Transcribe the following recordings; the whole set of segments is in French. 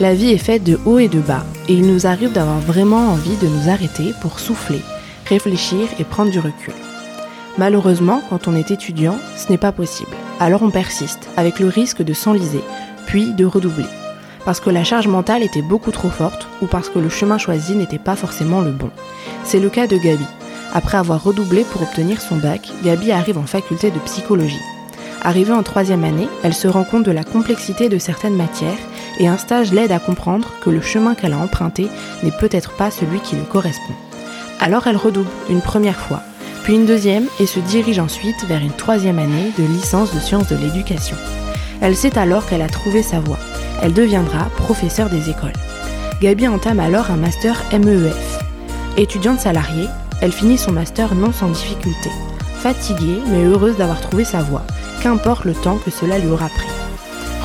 La vie est faite de hauts et de bas, et il nous arrive d'avoir vraiment envie de nous arrêter pour souffler, réfléchir et prendre du recul. Malheureusement, quand on est étudiant, ce n'est pas possible. Alors on persiste, avec le risque de s'enliser, puis de redoubler. Parce que la charge mentale était beaucoup trop forte, ou parce que le chemin choisi n'était pas forcément le bon. C'est le cas de Gabi. Après avoir redoublé pour obtenir son bac, Gabi arrive en faculté de psychologie. Arrivée en troisième année, elle se rend compte de la complexité de certaines matières et un stage l'aide à comprendre que le chemin qu'elle a emprunté n'est peut-être pas celui qui lui correspond. Alors elle redouble une première fois, puis une deuxième et se dirige ensuite vers une troisième année de licence de sciences de l'éducation. Elle sait alors qu'elle a trouvé sa voie. Elle deviendra professeure des écoles. Gabi entame alors un master MEEF. Étudiante salariée, elle finit son master non sans difficulté. Fatiguée mais heureuse d'avoir trouvé sa voie, qu'importe le temps que cela lui aura pris.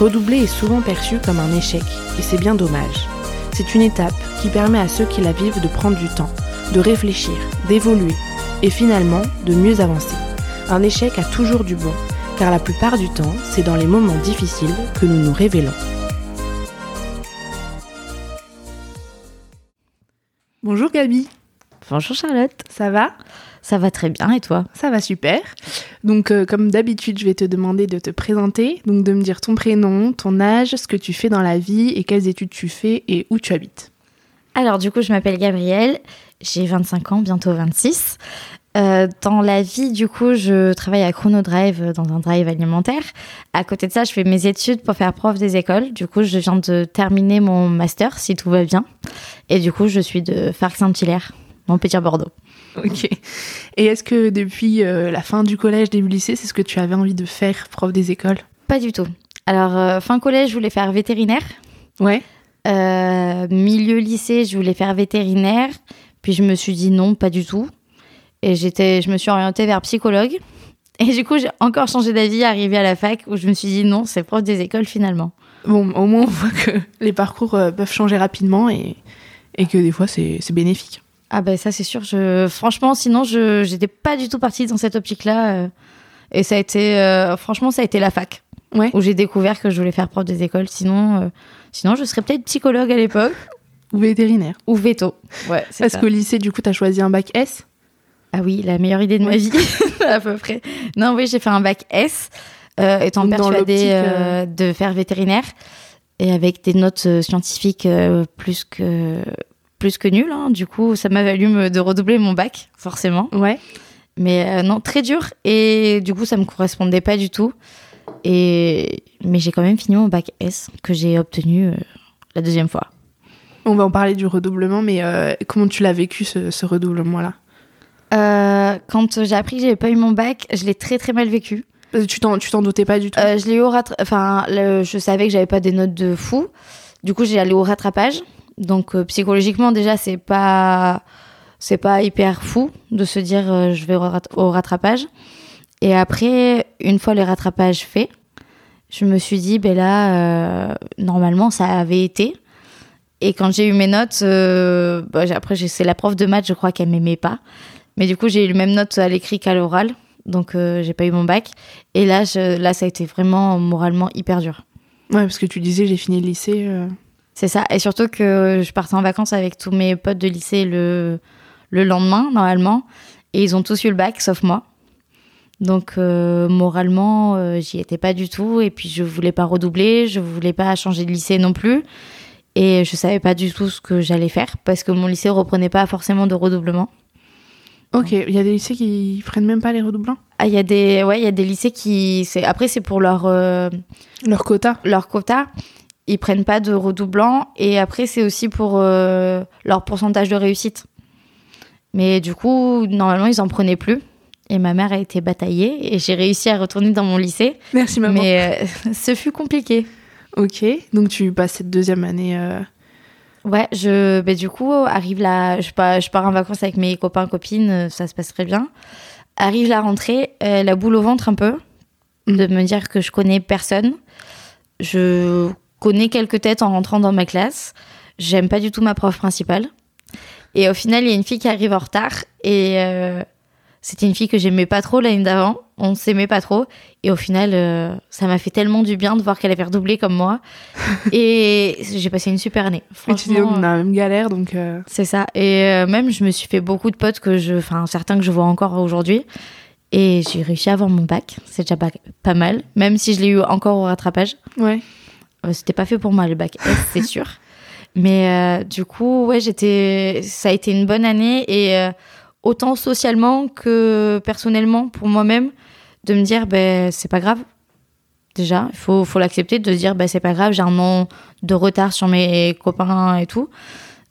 Redoubler est souvent perçu comme un échec, et c'est bien dommage. C'est une étape qui permet à ceux qui la vivent de prendre du temps, de réfléchir, d'évoluer, et finalement de mieux avancer. Un échec a toujours du bon, car la plupart du temps, c'est dans les moments difficiles que nous nous révélons. Bonjour Gabi. Bonjour Charlotte. Ça va? Ça va très bien et toi? Ça va super. Donc euh, comme d'habitude, je vais te demander de te présenter, donc de me dire ton prénom, ton âge, ce que tu fais dans la vie et quelles études tu fais et où tu habites. Alors du coup, je m'appelle Gabrielle, j'ai 25 ans, bientôt 26. Euh, dans la vie, du coup, je travaille à Chronodrive euh, dans un drive alimentaire. À côté de ça, je fais mes études pour faire prof des écoles. Du coup, je viens de terminer mon master, si tout va bien. Et du coup, je suis de Farc-Saint-Hilaire, Montpellier Bordeaux. Ok. Et est-ce que depuis euh, la fin du collège, début lycée, c'est ce que tu avais envie de faire, prof des écoles? Pas du tout. Alors, euh, fin collège, je voulais faire vétérinaire. Ouais. Euh, milieu lycée, je voulais faire vétérinaire. Puis je me suis dit non, pas du tout. Et j'étais, je me suis orientée vers psychologue. Et du coup, j'ai encore changé d'avis, arrivé à la fac, où je me suis dit non, c'est prof des écoles finalement. Bon, au moins on voit que les parcours peuvent changer rapidement et, et que des fois c'est bénéfique. Ah ben ça c'est sûr. Je, franchement, sinon je j'étais pas du tout partie dans cette optique-là. euh, et ça a été, euh, franchement, ça a été la fac Ouais. où j'ai découvert que je voulais faire prof des écoles. Sinon, euh, sinon je serais peut-être psychologue à l'époque Ou vétérinaire. ou veto. Ouais, Parce qu'au lycée, du coup, tu as choisi un bac S? Ah oui, la meilleure idée de ma vie, à peu près. Non, oui, j'ai fait un bac S, euh, étant dans persuadée de faire vétérinaire et avec des notes scientifiques plus que plus que nulles. hein. Du coup, ça m'a valu de redoubler mon bac, forcément. Ouais. Mais euh, non, très dur. Et du coup, ça me correspondait pas du tout. Et mais j'ai quand même fini mon bac S que j'ai obtenu euh, la deuxième fois. On va en parler du redoublement, mais euh, comment tu l'as vécu ce, ce redoublement-là? Quand j'ai appris que j'avais pas eu mon bac, je l'ai très très mal vécu. Tu t'en tu t'en doutais pas du tout? Je l'ai eu au rattra- enfin, le- je savais que j'avais pas des notes de fou. Du coup, j'ai allé au rattrapage. Donc euh, psychologiquement déjà, c'est pas c'est pas hyper fou de se dire euh, je vais au, rat- au rattrapage. Et après, une fois les rattrapages faits, je me suis dit ben là euh, normalement ça avait été. Et quand j'ai eu mes notes, bah, après c'est la prof de maths, je crois qu'elle m'aimait pas. Mais du coup, j'ai eu les mêmes notes à l'écrit qu'à l'oral. Donc j'ai pas eu mon bac. Et là, là, ça a été vraiment moralement hyper dur. Ouais, parce que tu disais, j'ai fini le lycée. C'est ça. Et surtout que je partais en vacances avec tous mes potes de lycée le, le lendemain, normalement. Et ils ont tous eu le bac, sauf moi. Donc, euh, moralement, euh, j'y étais pas du tout. Et puis, je voulais pas redoubler. Je voulais pas changer de lycée non plus. Et je savais pas du tout ce que j'allais faire parce que mon lycée reprenait pas forcément de redoublement. Ok, il y a des lycées qui prennent même pas les redoublants? Ah, il y a des, ouais, il y a des lycées qui, c'est, après, c'est pour leur, euh, Leur quota. leur quota. Ils prennent pas de redoublants et après c'est aussi pour euh, leur pourcentage de réussite. Mais du coup, normalement ils en prenaient plus. Et ma mère a été bataillée et j'ai réussi à retourner dans mon lycée. Merci maman. Mais euh, ce fut compliqué. Ok, donc tu passes cette deuxième année euh, Ouais, je, bah, du coup, arrive la, je pars, je pars en vacances avec mes copains, copines, ça se passe très bien. Arrive la rentrée, la boule au ventre un peu, de me dire que je connais personne. Je connais quelques têtes en rentrant dans ma classe. J'aime pas du tout ma prof principale. Et au final, il y a une fille qui arrive en retard et euh, c'était une fille que j'aimais pas trop l'année d'avant. On s'aimait pas trop. Et au final, euh, ça m'a fait tellement du bien de voir qu'elle avait redoublé comme moi. et j'ai passé une super année. Et tu dis, Franchement, on a la même galère, donc. euh, c'est ça. Et même, je me suis fait beaucoup de potes que je, enfin, certains que je vois encore aujourd'hui. Et j'ai réussi à avoir mon bac. C'est déjà pas, pas mal. Même si je l'ai eu encore au rattrapage. Ouais. Euh, C'était pas fait pour moi, le bac S, c'est sûr. Mais euh, du coup, ouais, j'étais, ça a été une bonne année et euh, autant socialement que personnellement pour moi-même, de me dire, ben, c'est pas grave. Déjà, il faut, faut l'accepter, de se dire, ben, c'est pas grave, j'ai un an de retard sur mes copains et tout.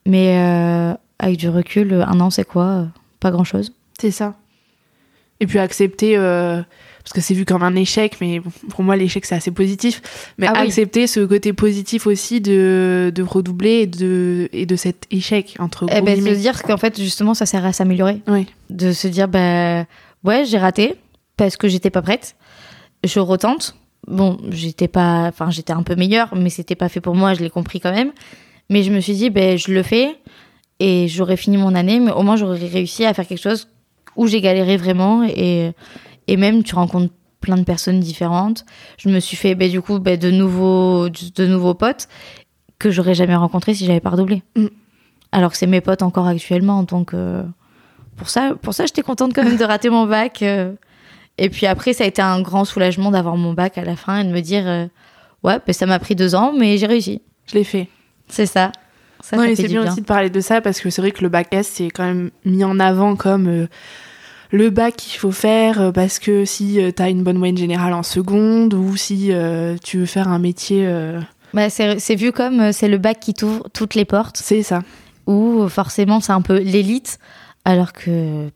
Mais euh, avec du recul, un an, c'est quoi? Pas grand-chose. C'est ça. Et puis accepter, parce que c'est vu comme un échec, mais pour moi l'échec c'est assez positif, mais Ah oui. accepter ce côté positif aussi de, de redoubler et de, et de cet échec, entre Eh ben, se dire qu'en fait, justement, ça sert à s'améliorer. Oui. de se dire bah ouais j'ai raté parce que j'étais pas prête je retente bon j'étais pas enfin j'étais un peu meilleure mais c'était pas fait pour moi je l'ai compris quand même mais je me suis dit ben je le fais et j'aurais fini mon année mais au moins j'aurais réussi à faire quelque chose où j'ai galéré vraiment et et même tu rencontres plein de personnes différentes je me suis fait ben du coup ben, de nouveaux de nouveaux potes que j'aurais jamais rencontrés si j'avais pas redoublé Mm. alors que c'est mes potes encore actuellement donc euh, pour ça, pour ça, j'étais contente quand même de rater mon bac. euh. Et puis après, ça a été un grand soulagement d'avoir mon bac à la fin et de me dire, euh, ouais, ben, ça m'a pris deux ans, mais j'ai réussi. Je l'ai fait. C'est ça. Ça, non, ça et c'est du bien, aussi de parler de ça parce que c'est vrai que le bac S c'est quand même mis en avant comme euh, le bac qu'il faut faire euh, parce que si tu t'as une bonne moyenne générale en seconde ou si euh, tu veux faire un métier, euh, Bah, c'est vu comme euh, c'est le bac qui t'ouvre toutes les portes, c'est ça. ou forcément c'est un peu l'élite, alors que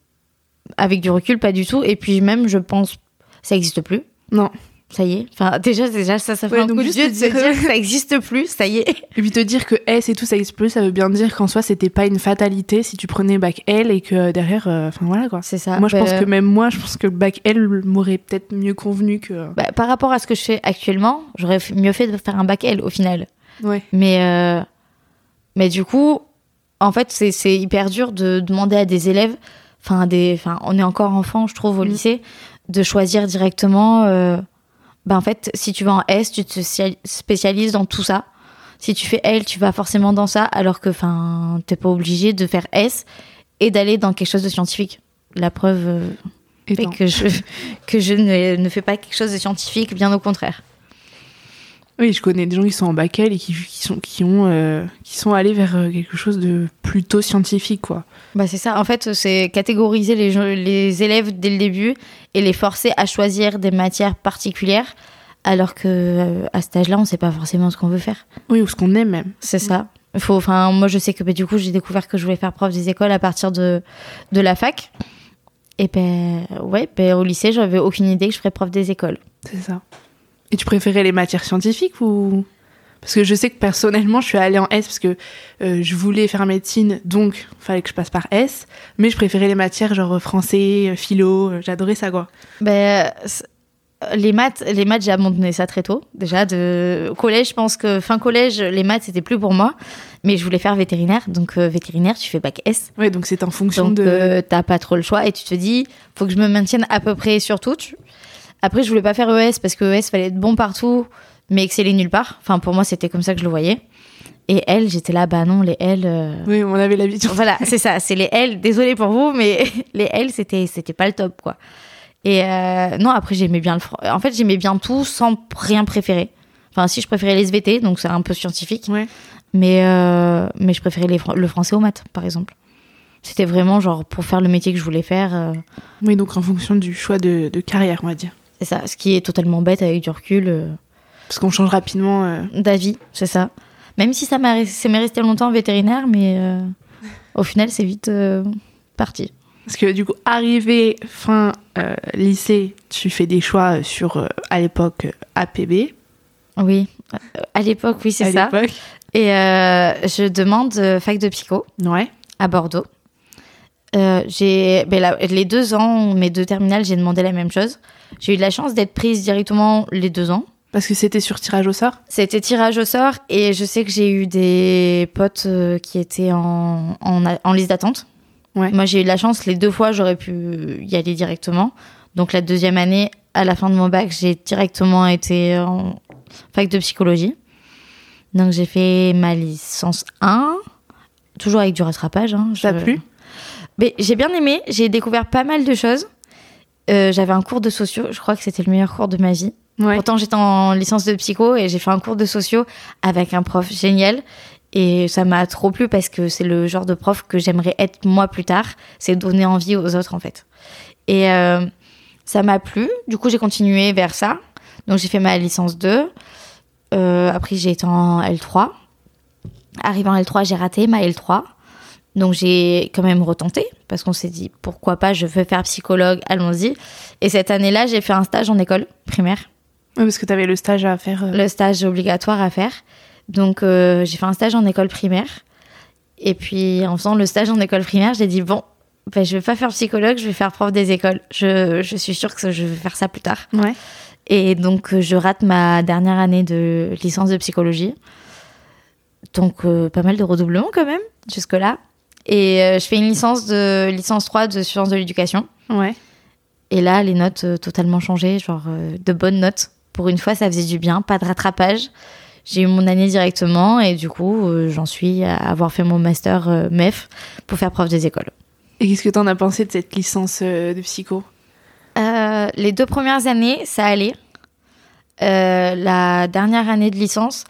avec du recul, pas du tout. Et puis même, je pense, ça existe plus. Non. Ça y est. Enfin, déjà, déjà ça, ça fait Ouais, un coup de te de se dire- que ça existe plus. Ça y est. Et puis te dire que S et tout ça existe plus, ça veut bien dire qu'en soi c'était pas une fatalité si tu prenais bac L et que derrière, euh, enfin voilà quoi. C'est ça. moi je Bah, pense que même moi, je pense que le bac L m'aurait peut-être mieux convenu que. bah, par rapport à ce que je fais actuellement, j'aurais mieux fait de faire un bac L au final. Ouais. Mais, euh, mais du coup, en fait, c'est- hyper dur de demander à des élèves, enfin, des, enfin, on est encore enfant, je trouve, au Mm. lycée, de choisir directement. euh, bah, en fait, si tu vas en S, tu te spécial- spécialises dans tout ça. Si tu fais L, tu vas forcément dans ça, alors que, enfin, t'es pas obligé de faire S et d'aller dans quelque chose de scientifique. La preuve euh, fait Étant. que je, que je ne, ne fais pas quelque chose de scientifique, bien au contraire. Oui, je connais des gens qui sont en bac et qui, qui sont qui ont euh, qui sont allés vers euh, quelque chose de plutôt scientifique quoi. Bah c'est ça, en fait, c'est catégoriser les, gens- les élèves dès le début et les forcer à choisir des matières particulières, alors que euh, à cet âge-là, on sait pas forcément ce qu'on veut faire. Oui, ou ce qu'on aime même. C'est ça. Faut, enfin, moi, je sais que bah, du coup, j'ai découvert que je voulais faire prof des écoles à partir de, de la fac. Et ben, ouais, ben, au lycée, j'avais aucune idée que je ferais prof des écoles. C'est ça. Et tu préférais les matières scientifiques ou? Parce que je sais que personnellement, je suis allée en S parce que euh, je voulais faire médecine, donc fallait que je passe par S. Mais je préférais les matières genre français, euh, philo, euh, j'adorais ça quoi. Ben, les maths, les maths, j'ai abandonné ça très tôt. Déjà, de au collège, je pense que fin collège, les maths, c'était plus pour moi. Mais je voulais faire vétérinaire. Donc, euh, vétérinaire, tu fais bac S. Ouais, donc c'est en fonction Donc, de. euh, t'as pas trop le choix et tu te dis, faut que je me maintienne à peu près sur tout. Tu- Après, je voulais pas faire ES parce que ES fallait être bon partout, mais exceller nulle part. Enfin, pour moi, c'était comme ça que je le voyais. Et L, j'étais là, bah non, les L. euh, Oui, on avait l'habitude. voilà, c'est ça, c'est les L. Désolée pour vous, mais les L, c'était, c'était pas le top, quoi. Et euh, non, après, j'aimais bien le fran- En fait, j'aimais bien tout sans rien préférer. Enfin, si je préférais les SVT, donc c'est un peu scientifique. Ouais. Mais, euh, mais je préférais les le français aux maths, par exemple. C'était vraiment genre pour faire le métier que je voulais faire. Oui, donc en fonction du choix de, de carrière, on va dire. C'est ça, ce qui est totalement bête avec du recul euh, Parce qu'on change rapidement. euh, d'avis, c'est ça. Même si ça m'est resté longtemps en vétérinaire, mais euh, au final, c'est vite parti. Parce que du coup, arrivé fin lycée, tu fais des choix sur, à l'époque, APB. Oui, à l'époque, oui, c'est ça. Et je demande fac de psycho Ouais. à Bordeaux. Euh, j'ai ben là, les deux ans, mes deux terminales, j'ai demandé la même chose. J'ai eu de la chance d'être prise directement les deux ans. Parce que c'était sur tirage au sort? C'était tirage au sort et je sais que j'ai eu des potes euh, qui étaient en, en, en liste d'attente. Ouais. Moi, j'ai eu de la chance. Les deux fois, j'aurais pu y aller directement. Donc, la deuxième année, à la fin de mon bac, j'ai directement été en fac de psychologie. Donc, j'ai fait ma licence 1, toujours avec du rattrapage. Hein. Ça Je- plu? Mais j'ai bien aimé, j'ai découvert pas mal de choses. Euh, J'avais un cours de sociaux, je crois que c'était le meilleur cours de ma vie. Ouais. Pourtant, j'étais en licence de psycho et j'ai fait un cours de sociaux avec un prof génial. Et ça m'a trop plu parce que c'est le genre de prof que j'aimerais être moi plus tard. C'est donner envie aux autres, en fait. Et euh, ça m'a plu. Du coup, j'ai continué vers ça. Donc, j'ai fait ma licence 2. Euh, après, j'ai été en L3. Arrivé en L3, j'ai raté ma L3. Donc, j'ai quand même retenté parce qu'on s'est dit pourquoi pas, je veux faire psychologue, allons-y. Et cette année-là, j'ai fait un stage en école primaire Ouais, parce que t'avais le stage à faire. euh, le stage obligatoire à faire. Donc, euh, j'ai fait un stage en école primaire. Et puis, en faisant le stage en école primaire, j'ai dit bon, ben, je vais pas faire psychologue, je vais faire prof des écoles. Je, je suis sûre que je vais faire ça plus tard. Ouais. Et donc, euh, je rate ma dernière année de licence de psychologie. Donc, euh, pas mal de redoublements quand même, jusque-là. Et euh, je fais une licence, de, licence 3 de sciences de l'éducation. Ouais. Et là, les notes euh, totalement changées, genre euh, de bonnes notes. Pour une fois, ça faisait du bien, pas de rattrapage. J'ai eu mon année directement et du coup, j'en suis à avoir fait mon master MEF pour faire prof des écoles. Et qu'est-ce que t'en as pensé de cette licence de psycho? Les deux premières années, ça allait. La dernière année de licence,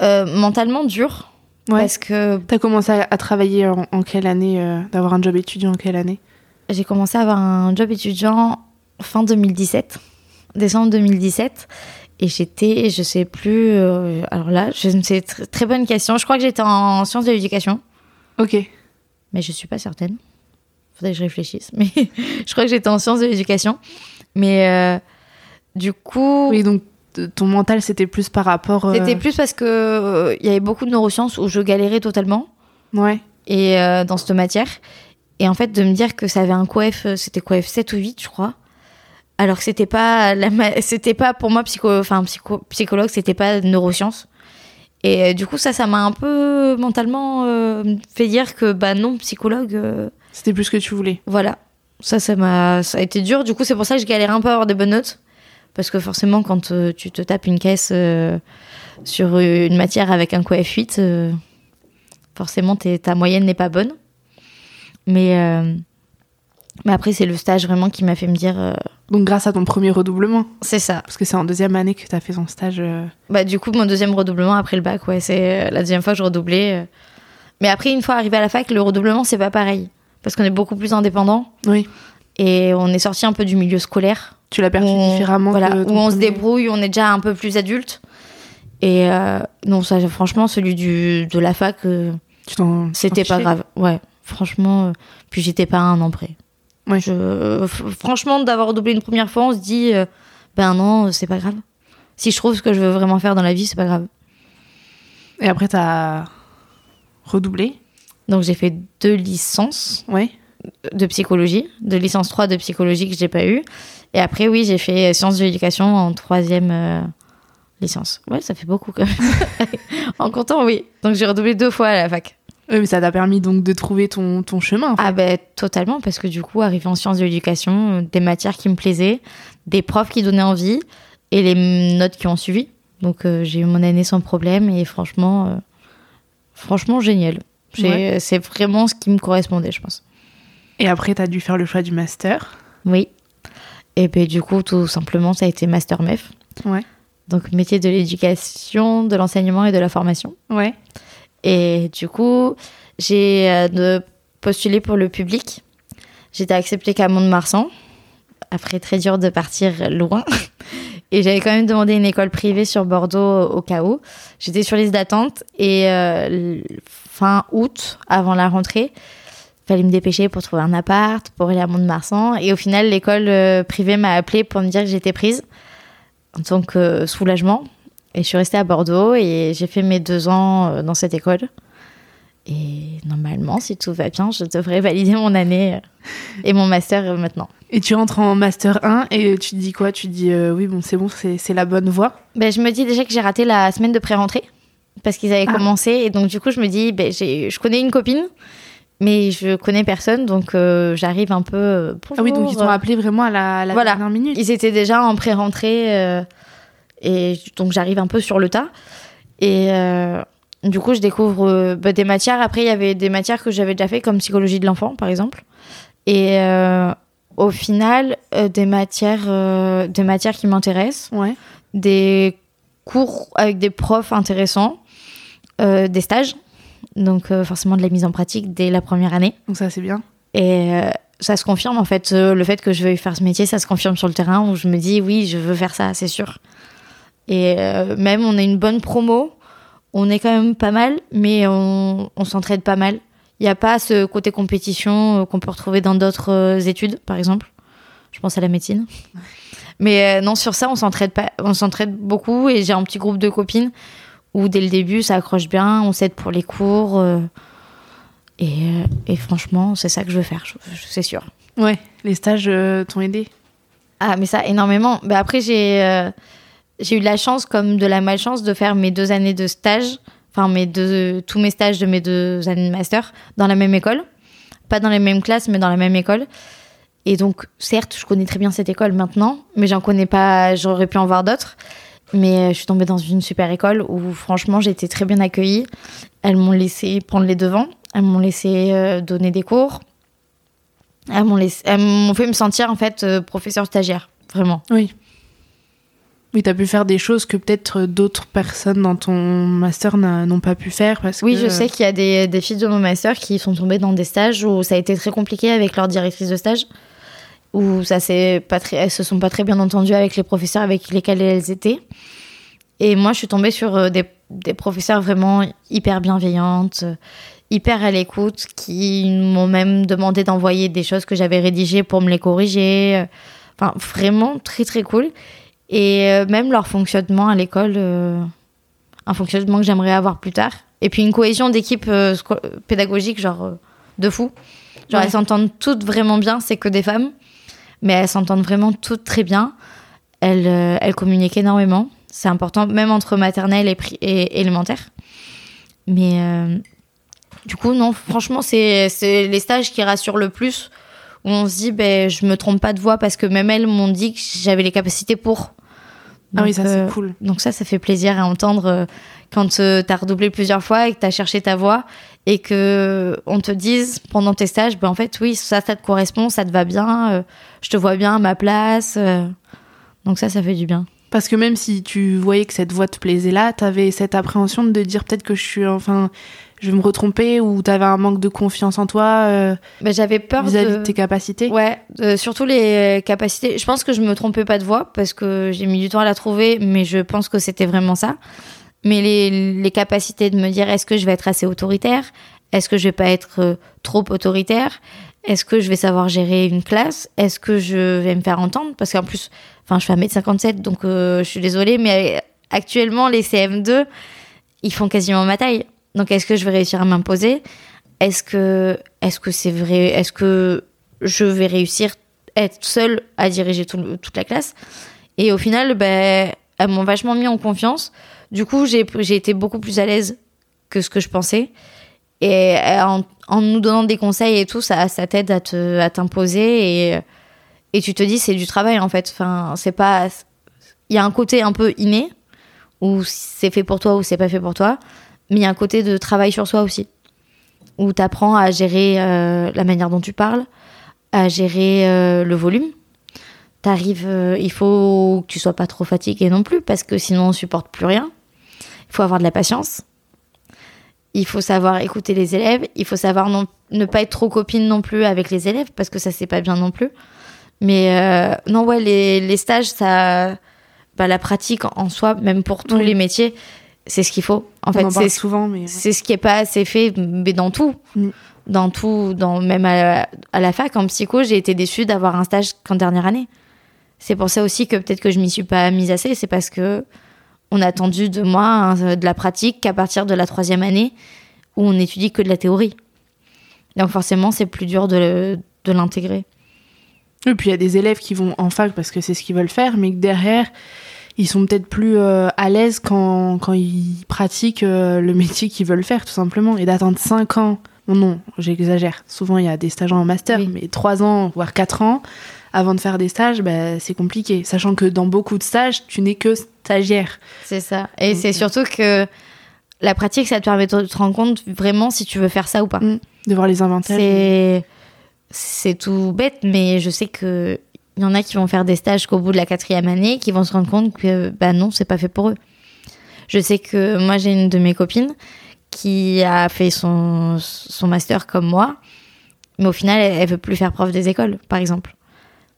mentalement dur. Ouais. Parce que T'as commencé à, à travailler en, en quelle année euh, D'avoir un job étudiant en quelle année? J'ai commencé à avoir un job étudiant fin 2017, décembre 2017. Et j'étais, je sais plus, euh, alors là, je ne sais, très bonne question. Je crois que j'étais en sciences de l'éducation, Ok. mais je suis pas certaine. Faudrait que je réfléchisse. Mais je crois que j'étais en sciences de l'éducation. Mais euh, du coup, Oui, donc ton mental, c'était plus par rapport. euh, c'était plus parce que euh, il y avait beaucoup de neurosciences où je galérais totalement. Ouais. et euh, dans cette matière. Et en fait, de me dire que ça avait un coef, c'était coef 7 ou 8, je crois. Alors que c'était pas, la ma- c'était pas pour moi psycho, enfin psycho, psychologue, c'était pas neurosciences. Et du coup, ça, ça m'a un peu mentalement euh, fait dire que bah non, psychologue, euh, C'était plus ce que tu voulais. voilà. Ça, ça m'a, ça a été dur. Du coup, c'est pour ça que je galérais un peu à avoir des bonnes notes. Parce que forcément, quand euh, tu te tapes une caisse euh, sur une matière avec un coef 8, euh, forcément, ta moyenne n'est pas bonne. Mais, euh, mais après, c'est le stage vraiment qui m'a fait me dire euh, Donc grâce à ton premier redoublement. c'est ça. Parce que c'est en deuxième année que t'as fait ton stage. euh, Bah, du coup, mon deuxième redoublement après le bac, ouais, c'est euh, la deuxième fois que je redoublais. euh. Mais après, une fois arrivé à la fac, le redoublement, c'est pas pareil. Parce qu'on est beaucoup plus indépendant Oui. et on est sorti un peu du milieu scolaire. Tu l'as perçu on- différemment. voilà, que où on se débrouille, on est déjà un peu plus adulte. Et euh, non, ça, franchement, celui du, de la fac, euh, c'était pas grave. Ouais, franchement. euh, puis j'étais pas un an près. Ouais. Je, franchement, d'avoir redoublé une première fois, on se dit, ben non, c'est pas grave. Si je trouve ce que je veux vraiment faire dans la vie, c'est pas grave. Et après, t'as redoublé? Donc j'ai fait deux licences Ouais. de psychologie, de licence 3 de psychologie que j'ai pas eu. Et après, oui, j'ai fait sciences de l'éducation en troisième euh, licence. Ouais, ça fait beaucoup quand même. en comptant, oui. Donc j'ai redoublé deux fois à la fac. Oui, mais ça t'a permis donc de trouver ton, ton chemin. en fait. Ah ben totalement, parce que du coup, arrivé en sciences de l'éducation, des matières qui me plaisaient, des profs qui donnaient envie et les notes qui ont suivi. Donc euh, j'ai eu mon année sans problème et franchement, euh, franchement génial. Ouais. C'est vraiment ce qui me correspondait, je pense. Et après, t'as dû faire le choix du master. Oui. Et ben du coup, tout simplement, ça a été master MEF. Ouais. Donc métier de l'éducation, de l'enseignement et de la formation. Ouais. Et du coup, j'ai euh, postulé pour le public. J'étais acceptée qu'à Mont-de-Marsan. Après, très dur de partir loin. Et j'avais quand même demandé une école privée sur Bordeaux au cas où. J'étais sur liste d'attente et euh, fin août, avant la rentrée, fallait me dépêcher pour trouver un appart, pour aller à Mont-de-Marsan. Et au final, l'école euh, privée m'a appelé pour me dire que j'étais prise. Donc, euh, soulagement. Et je suis restée à Bordeaux et j'ai fait mes deux ans euh, dans cette école. Et normalement, si tout va bien, je devrais valider mon année et mon master maintenant. Et tu rentres en master 1 et tu te dis quoi? Tu te dis euh, oui, bon, c'est bon, c'est la bonne voie. Ben, je me dis déjà que j'ai raté la semaine de pré-rentrée parce qu'ils avaient Ah. commencé. Et donc, du coup, je me dis, ben, je connais une copine, mais je connais personne. Donc, euh, j'arrive un peu. euh, Ah oui, donc ils t'ont appelé vraiment à la, à la Voilà. dernière minute. Ils étaient déjà en pré-rentrée euh, et donc j'arrive un peu sur le tas. Et du coup, je découvre bah, des matières. Après, il y avait des matières que j'avais déjà fait, comme psychologie de l'enfant, par exemple. Et au final, des matières, des matières qui m'intéressent, Ouais. des cours avec des profs intéressants, euh, des stages. Donc euh, forcément de la mise en pratique dès la première année. Donc ça, c'est bien. Et euh, ça se confirme en fait, euh, le fait que je veuille faire ce métier, ça se confirme sur le terrain où je me dis oui, je veux faire ça, c'est sûr. Et même on a une bonne promo, on est quand même pas mal, mais on, on s'entraide pas mal. Il n'y a pas ce côté compétition qu'on peut retrouver dans d'autres études, par exemple. Je pense à la médecine. Mais non, sur ça, on s'entraide pas, on s'entraide beaucoup et j'ai un petit groupe de copines où dès le début, ça accroche bien, on s'aide pour les cours. euh, et, euh, et franchement, c'est ça que je veux faire, c'est sûr. Ouais, les stages euh, t'ont aidé? Ah, mais ça, énormément. Bah, après, j'ai euh, j'ai eu de la chance, comme de la malchance, de faire mes deux années de stage, enfin, mes deux, tous mes stages de mes deux années de master dans la même école. Pas dans les mêmes classes, mais dans la même école. Et donc, certes, je connais très bien cette école maintenant, mais j'en connais pas, j'aurais pu en voir d'autres. Mais euh, je suis tombée dans une super école où, franchement, j'ai été très bien accueillie. Elles m'ont laissé prendre les devants, elles m'ont laissé euh, donner des cours. Elles m'ont laissé- elles m'ont fait me sentir, en fait, euh, professeur stagiaire, vraiment. Oui. Oui, t'as pu faire des choses que peut-être d'autres personnes dans ton master n'ont pas pu faire parce Oui, que... je sais qu'il y a des, des filles de mon master qui sont tombées dans des stages où ça a été très compliqué avec leur directrice de stage, où ça pas très, elles se sont pas très bien entendues avec les professeurs avec lesquels elles étaient. Et moi, je suis tombée sur euh, des, des professeurs vraiment hyper bienveillantes, euh, hyper à l'écoute, qui m'ont même demandé d'envoyer des choses que j'avais rédigées pour me les corriger. Enfin, vraiment très très cool. Et euh, même leur fonctionnement à l'école, euh, un fonctionnement que j'aimerais avoir plus tard. Et puis une cohésion d'équipe euh, pédagogique, genre euh, de fou. Genre Ouais. elles s'entendent toutes vraiment bien, c'est que des femmes, mais elles s'entendent vraiment toutes très bien. Elles, euh, elles communiquent énormément. C'est important, même entre maternelle et, et élémentaire. Mais euh, du coup, non, franchement, c'est c'est les stages qui rassurent le plus. Où on se dit, ben, je me trompe pas de voix parce que même elles m'ont dit que j'avais les capacités pour. Ah oui, Donc, ça euh, c'est cool. donc ça, ça fait plaisir à entendre euh, quand euh, t'as redoublé plusieurs fois et que t'as cherché ta voix et que on te dise pendant tes stages, ben en fait oui, ça, ça te correspond, ça te va bien, euh, je te vois bien à ma place. euh. donc ça, ça fait du bien. Parce que même si tu voyais que cette voie te plaisait là, t'avais cette appréhension de dire peut-être que je suis, enfin, je vais me retromper ou t'avais un manque de confiance en toi euh, Ben, j'avais peur vis-à-vis de... de tes capacités. Ouais, euh, surtout les capacités. Je pense que je me trompais pas de voix parce que j'ai mis du temps à la trouver, mais je pense que c'était vraiment ça. Mais les, les capacités de me dire est-ce que je vais être assez autoritaire? Est-ce que je vais pas être euh, trop autoritaire? Est-ce que je vais savoir gérer une classe? Est-ce que je vais me faire entendre? Parce qu'en plus, enfin, je fais 1m57, donc euh, je suis désolée, mais euh, actuellement, les CM2, ils font quasiment ma taille. Donc, est-ce que je vais réussir à m'imposer? Est-ce que est-ce c'est vrai? Est-ce que je vais réussir à être seule à diriger toute la classe? Et au final, ben, elles m'ont vachement mis en confiance. Du coup, j'ai j'ai été beaucoup plus à l'aise que ce que je pensais. Et euh, en, en nous donnant des conseils et tout, ça, t'aide à te- à t'imposer et, et tu te dis c'est du travail en fait. Enfin, c'est pas. Il y a un côté un peu inné où c'est fait pour toi ou c'est pas fait pour toi, mais il y a un côté de travail sur soi aussi où tu apprends à gérer euh, la manière dont tu parles, à gérer euh, le volume. T'arrives, euh, il faut que tu sois pas trop fatigué non plus parce que sinon on supporte plus rien. Il faut avoir de la patience. Il faut savoir écouter les élèves. Il faut savoir non- ne pas être trop copine non plus avec les élèves parce que ça c'est pas bien non plus. Mais euh, non ouais les, les stages ça, bah, la pratique en soi même pour tous Oui. les métiers c'est ce qu'il faut. En On fait c'est souvent, mais c'est ce qui est pas assez fait, mais dans tout. Mm. Dans tout, dans, même à la, à la fac, en psycho, j'ai été déçue d'avoir un stage qu'en dernière année. C'est pour ça aussi que peut-être que je m'y suis pas mise assez, c'est parce que on a attendu de moi hein, de la pratique qu'à partir de la troisième année où on étudie que de la théorie. Donc forcément, c'est plus dur de, de l'intégrer. Et puis il y a des élèves qui vont en fac parce que c'est ce qu'ils veulent faire, mais que derrière, ils sont peut-être plus euh, à l'aise quand, quand ils pratiquent euh, le métier qu'ils veulent faire, tout simplement. Et d'attendre 5 ans, non, non, j'exagère. Souvent, il y a des stages en master, Oui. mais 3 ans, voire 4 ans, avant de faire des stages, bah, c'est compliqué. Sachant que dans beaucoup de stages, tu n'es que stagiaire. C'est ça. Et c'est euh, surtout que la pratique, ça te permet de te rendre compte vraiment si tu veux faire ça ou pas. Mm. De voir les inventaires. C'est c'est tout bête, mais je sais que il y en a qui vont faire des stages qu'au bout de la quatrième année, qui vont se rendre compte que bah non, c'est pas fait pour eux. Je sais que moi j'ai une de mes copines qui a fait son son master comme moi, mais au final elle, elle veut plus faire prof des écoles, par exemple.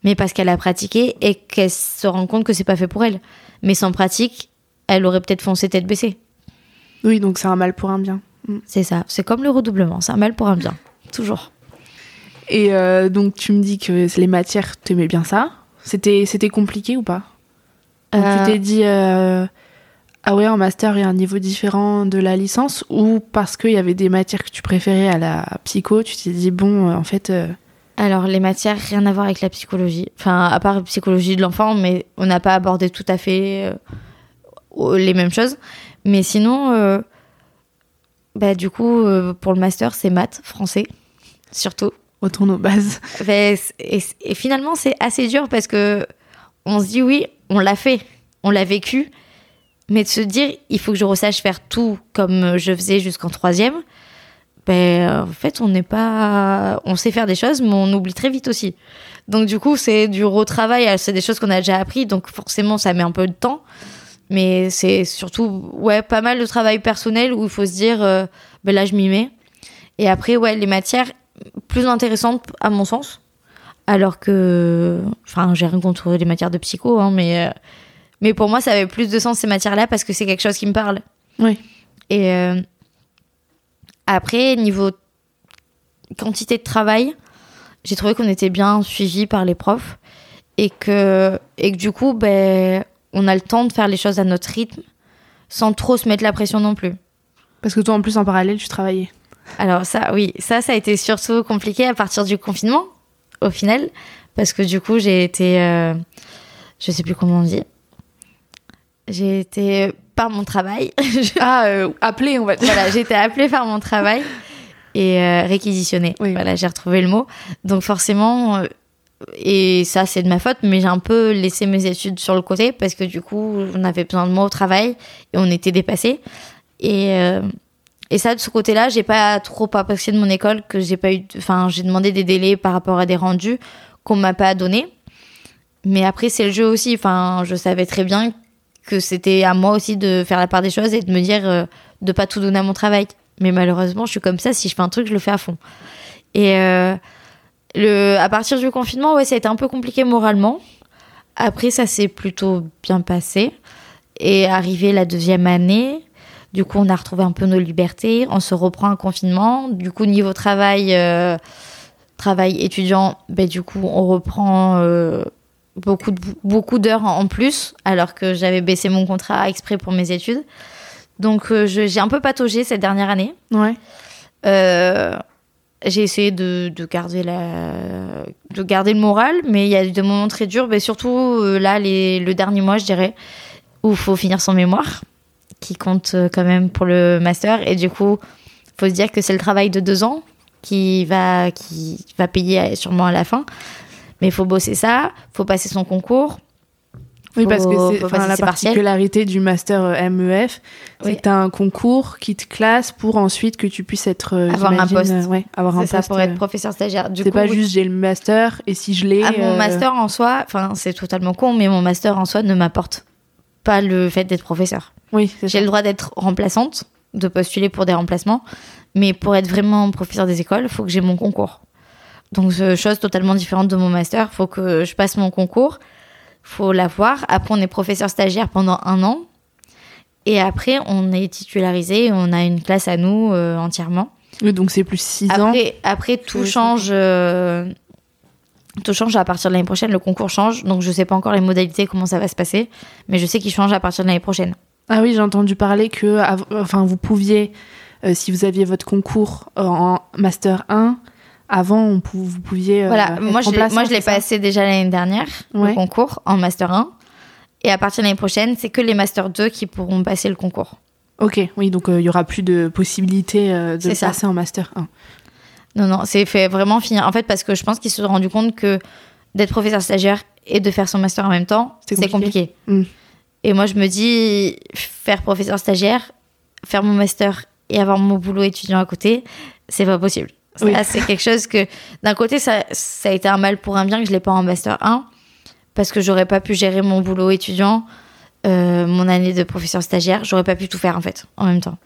Mais parce qu'elle a pratiqué et qu'elle se rend compte que c'est pas fait pour elle. Mais sans pratique, elle aurait peut-être foncé tête baissée. Oui, donc c'est un mal pour un bien. C'est ça. C'est comme le redoublement. C'est un mal pour un bien. Toujours. Et euh, donc, tu me dis que les matières, t'aimais bien ça. C'était c'était compliqué ou pas? Donc, Euh, Tu t'es dit, euh, ah ouais, en master, il y a un niveau différent de la licence? Ou parce qu'il y avait des matières que tu préférais à la psycho, tu t'es dit, bon, en fait, Alors, les matières, rien à voir avec la psychologie. Enfin, à part psychologie de l'enfant, mais on n'a pas abordé tout à fait euh, les mêmes choses. Mais sinon, euh, bah, du coup, euh, pour le master, c'est maths, français, surtout. retourne aux bases. Mais Et, et finalement, c'est assez dur parce que on se dit, oui, on l'a fait, on l'a vécu. Mais de se dire, il faut que je resache faire tout comme je faisais jusqu'en troisième, ben, euh, en fait, on n'est pas. On sait faire des choses, mais on oublie très vite aussi. Donc, du coup, c'est du retravail. C'est des choses qu'on a déjà appris, donc forcément, ça met un peu de temps. Mais c'est surtout, ouais, pas mal de travail personnel où il faut se dire, euh, ben là, je m'y mets. Et après, ouais, les matières plus intéressantes, à mon sens. Alors que. Enfin, j'ai rien contre les matières de psycho, hein, mais. euh, mais pour moi, ça avait plus de sens ces matières-là parce que c'est quelque chose qui me parle. Oui. Et euh, après, niveau quantité de travail, j'ai trouvé qu'on était bien suivi par les profs et que, et que du coup, ben, on a le temps de faire les choses à notre rythme sans trop se mettre la pression non plus. Parce que toi, en plus, en parallèle, tu travaillais. Alors ça, oui, ça, ça a été surtout compliqué à partir du confinement, au final, parce que du coup, j'ai été, euh, je sais plus comment on dit, j'ai été par mon travail, Ah, euh, appelé, on va dire. voilà, j'ai été appelée par mon travail et euh, réquisitionnée. Oui. Voilà, j'ai retrouvé le mot. Donc forcément, euh, et ça c'est de ma faute, mais j'ai un peu laissé mes études sur le côté parce que du coup, on avait besoin de moi au travail et on était dépassés. Et euh, et ça, de ce côté-là, j'ai pas trop apprécié de mon école que j'ai pas eu. Enfin, j'ai demandé des délais par rapport à des rendus qu'on m'a pas donné. Mais après, c'est le jeu aussi. Enfin, je savais très bien que c'était à moi aussi de faire la part des choses et de me dire euh, de pas tout donner à mon travail. Mais malheureusement, je suis comme ça. Si je fais un truc, je le fais à fond. Et euh, le, à partir du confinement, ouais, ça a été un peu compliqué moralement. Après, ça s'est plutôt bien passé. Et arrivé la deuxième année, du coup, on a retrouvé un peu nos libertés. On se reprend un confinement. Du coup, niveau travail, euh, travail étudiant, ben, du coup, on reprend euh, beaucoup, de- beaucoup d'heures en plus, alors que j'avais baissé mon contrat exprès pour mes études. Donc, euh, j'ai un peu pataugé cette dernière année. Ouais. Euh, j'ai essayé de, de garder la, de garder le moral, mais il y a eu des moments très durs, mais surtout euh, là, les, le dernier mois, je dirais, où il faut finir son mémoire, qui compte quand même pour le master, et du coup, faut se dire que c'est le travail de deux ans qui va, qui va payer sûrement à la fin. Mais il faut bosser ça, faut passer son concours. Oui, parce que c'est enfin, la partiels. particularité du master euh, MEF, c'est Oui. que tu as un concours qui te classe pour ensuite que tu puisses être. euh, Avoir un poste. euh, ouais, avoir un ça poste. pour être professeur stagiaire. Du C'est pas juste j'ai le master et si je l'ai. Ah, mon euh, master en soi, enfin c'est totalement con, mais mon master en soi ne m'apporte pas le fait d'être professeur. Oui, J'ai le droit d'être remplaçante, de postuler pour des remplacements, mais pour être vraiment professeur des écoles, il faut que j'ai mon concours. Donc chose totalement différente de mon master, il faut que je passe mon concours, faut l'avoir. Après on est professeur stagiaire pendant un an, et après on est titularisé, on a une classe à nous euh, entièrement. Donc c'est plus 6 ans. Après, tout change. euh, tout change à partir de l'année prochaine. Le concours change, donc je sais pas encore les modalités, comment ça va se passer, mais je sais qu'il change à partir de l'année prochaine. Ah oui, j'ai entendu parler que enfin, vous pouviez, euh, si vous aviez votre concours en Master 1, avant, on pou- vous pouviez. euh, Voilà, moi je l'ai- remplaçant, moi je l'ai passé déjà l'année dernière, Ouais. le concours en Master 1. Et à partir de l'année prochaine, c'est que les Master 2 qui pourront passer le concours. Ok, oui, donc euh, il y aura plus de possibilité euh, de le ça. passer en Master 1. Non, non, c'est fait vraiment finir. En fait, parce que je pense qu'ils se sont rendus compte que d'être professeur stagiaire et de faire son master en même temps, C'est compliqué. Mm. Et moi, je me dis, faire professeur stagiaire, faire mon master et avoir mon boulot étudiant à côté, c'est pas possible. Oui. c'est quelque chose que, d'un côté, ça, ça a été un mal pour un bien que je l'ai pas en master 1, parce que j'aurais pas pu gérer mon boulot étudiant, euh, mon année de professeur stagiaire, j'aurais pas pu tout faire en fait, en même temps.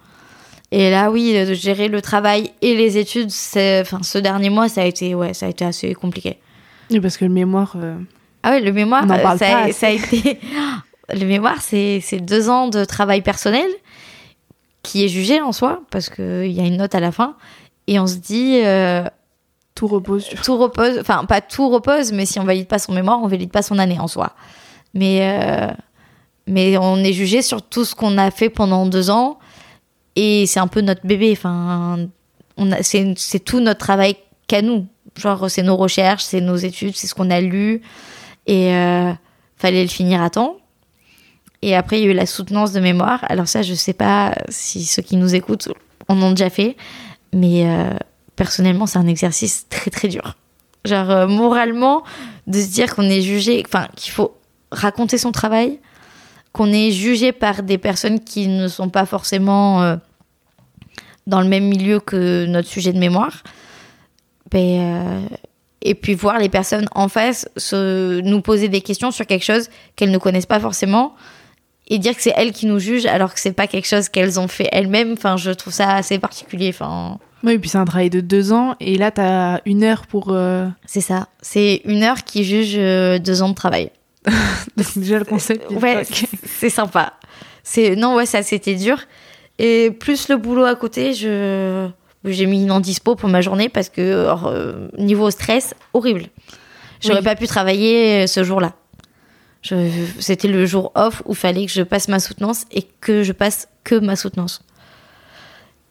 Et là, oui, de gérer le travail et les études, enfin, ce dernier mois, ça a été, ouais, ça a été assez compliqué. Oui, parce que le mémoire. euh, Ah ouais, le mémoire, On euh, parle ça, pas ça a été. Le mémoire, c'est deux ans de travail personnel qui est jugé en soi, parce qu'il y a une note à la fin. Et on se dit, euh, tout repose sur. tout repose, enfin, pas tout repose, mais si on valide pas son mémoire, on valide pas son année en soi. Mais, euh, mais on est jugé sur tout ce qu'on a fait pendant deux ans. Et c'est un peu notre bébé. Enfin, on a- c'est c'est tout notre travail qu'à nous. Genre, c'est nos recherches, c'est nos études, c'est ce qu'on a lu. Et euh, fallait le finir à temps. Et après, il y a eu la soutenance de mémoire. Alors ça, je sais pas si ceux qui nous écoutent en ont déjà fait. Mais euh, personnellement, c'est un exercice très très dur. Genre, euh, moralement, de se dire qu'on est jugé, enfin, qu'il faut raconter son travail, qu'on est jugé par des personnes qui ne sont pas forcément euh, dans le même milieu que notre sujet de mémoire. Ben, et puis voir les personnes en face se, nous poser des questions sur quelque chose qu'elles ne connaissent pas forcément et dire que c'est elles qui nous jugent alors que c'est pas quelque chose qu'elles ont fait elles-mêmes. Enfin, je trouve ça assez particulier. Enfin, Oui, et puis c'est un travail de deux ans, et là, t'as une heure pour. euh, c'est ça. C'est une heure qui juge euh, deux ans de travail. donc déjà le concept. Ouais, c'est- sympa. C'est non, ouais, ça c'était dur. Et plus le boulot à côté, je j'ai mis une en dispo pour ma journée parce que euh, niveau stress, horrible. J'aurais Oui. pas pu travailler ce jour-là. C'était le jour off où fallait que je passe ma soutenance et que je passe que ma soutenance.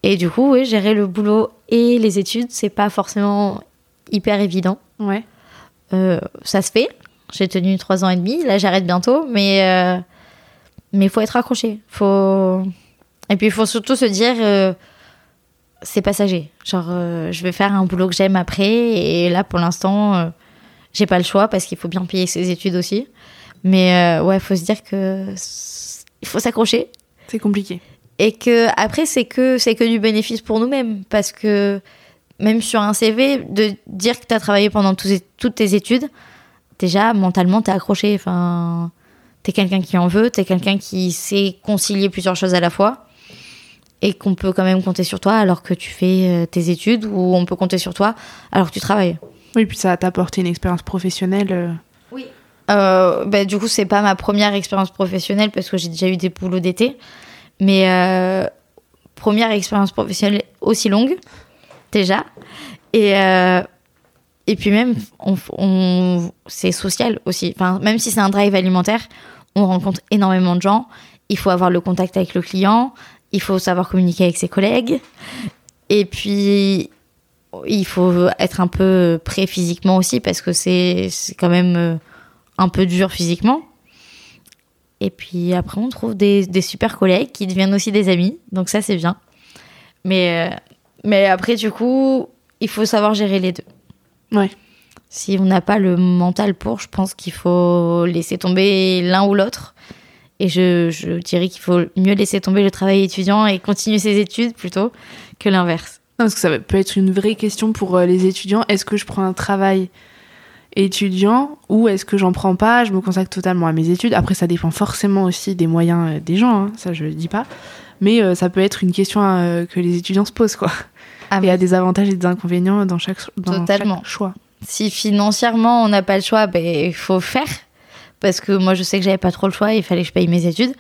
Et du coup, oui, gérer le boulot et les études, c'est pas forcément hyper évident. Ouais. Euh, ça se fait. J'ai tenu trois ans et demi. Là, j'arrête bientôt. Mais euh, mais faut être accroché. Faut et puis il faut surtout se dire euh, c'est passager. Genre euh, je vais faire un boulot que j'aime après. Et là, pour l'instant, j'ai pas le choix parce qu'il faut bien payer ses études aussi. Mais euh, ouais, faut se dire que il faut s'accrocher C'est compliqué. et que après c'est que c'est que du bénéfice pour nous-mêmes parce que même sur un CV de dire que tu as travaillé pendant toutes tes études déjà mentalement t'es accroché enfin t'es quelqu'un qui en veut t'es quelqu'un qui sait concilier plusieurs choses à la fois et qu'on peut quand même compter sur toi alors que tu fais euh, tes études ou on peut compter sur toi alors que tu travailles Oui, puis ça va t'apporter une expérience professionnelle. Euh, bah, du coup, c'est pas ma première expérience professionnelle parce que j'ai déjà eu des boulots d'été. Mais euh, première expérience professionnelle aussi longue, déjà. Et, euh, et puis même, c'est social aussi. Enfin, même si c'est un drive alimentaire, on rencontre énormément de gens. Il faut avoir le contact avec le client. Il faut savoir communiquer avec ses collègues. Et puis, il faut être un peu prêt physiquement aussi parce que c'est quand même un peu dur physiquement. Et puis après, on trouve des, des super collègues qui deviennent aussi des amis. Donc ça, c'est bien. Mais, euh, mais après, du coup, il faut savoir gérer les deux. Ouais. Si on n'a pas le mental pour, je pense qu'il faut laisser tomber l'un ou l'autre. Et je, je dirais qu'il faut mieux laisser tomber le travail étudiant et continuer ses études plutôt que l'inverse. Non, parce que ça peut être une vraie question pour euh, les étudiants. Est-ce que je prends un travail étudiant ou est-ce que j'en prends pas Je me consacre totalement à mes études. Après, ça dépend forcément aussi des moyens euh, des gens, hein, ça je le dis pas. Mais euh, ça peut être une question euh, que les étudiants se posent, quoi. Ah, Et il y a des avantages et des inconvénients dans chaque, dans Totalement. chaque choix. si financièrement on n'a pas le choix, ben il faut faire. Parce que moi je sais que j'avais pas trop le choix, il fallait que je paye mes études.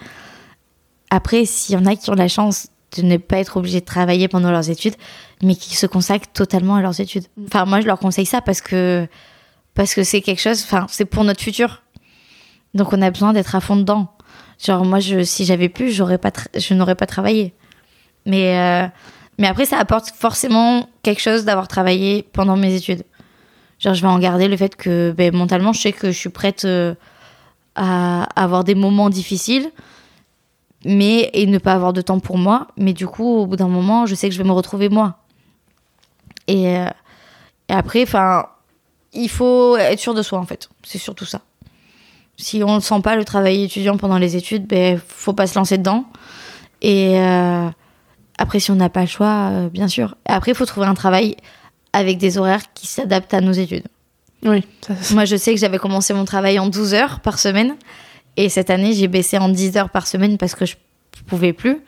Après, s'il y en a qui ont la chance de ne pas être obligés de travailler pendant leurs études, mais qui se consacrent totalement à leurs études. Enfin, moi je leur conseille ça parce que parce que c'est quelque chose, enfin c'est pour notre futur. Donc on a besoin d'être à fond dedans. Genre, moi, si j'avais pu, je n'aurais pas travaillé. Mais, euh, mais après, ça apporte forcément quelque chose d'avoir travaillé pendant mes études. Genre, je vais en garder le fait que ben, mentalement, je sais que je suis prête euh, à avoir des moments difficiles, mais et ne pas avoir de temps pour moi. Mais du coup, au bout d'un moment, je sais que je vais me retrouver moi. Et, euh, et après, enfin, il faut être sûr de soi en fait. C'est surtout ça. Si on ne sent pas le travail étudiant pendant les études, ben faut pas se lancer dedans. Et euh, après, si on n'a pas le choix, euh, bien sûr. Après, il faut trouver un travail avec des horaires qui s'adaptent à nos études. Oui, ça, Moi, je sais que j'avais commencé mon travail en 12 heures par semaine. Et cette année, j'ai baissé en 10 heures par semaine parce que je pouvais plus.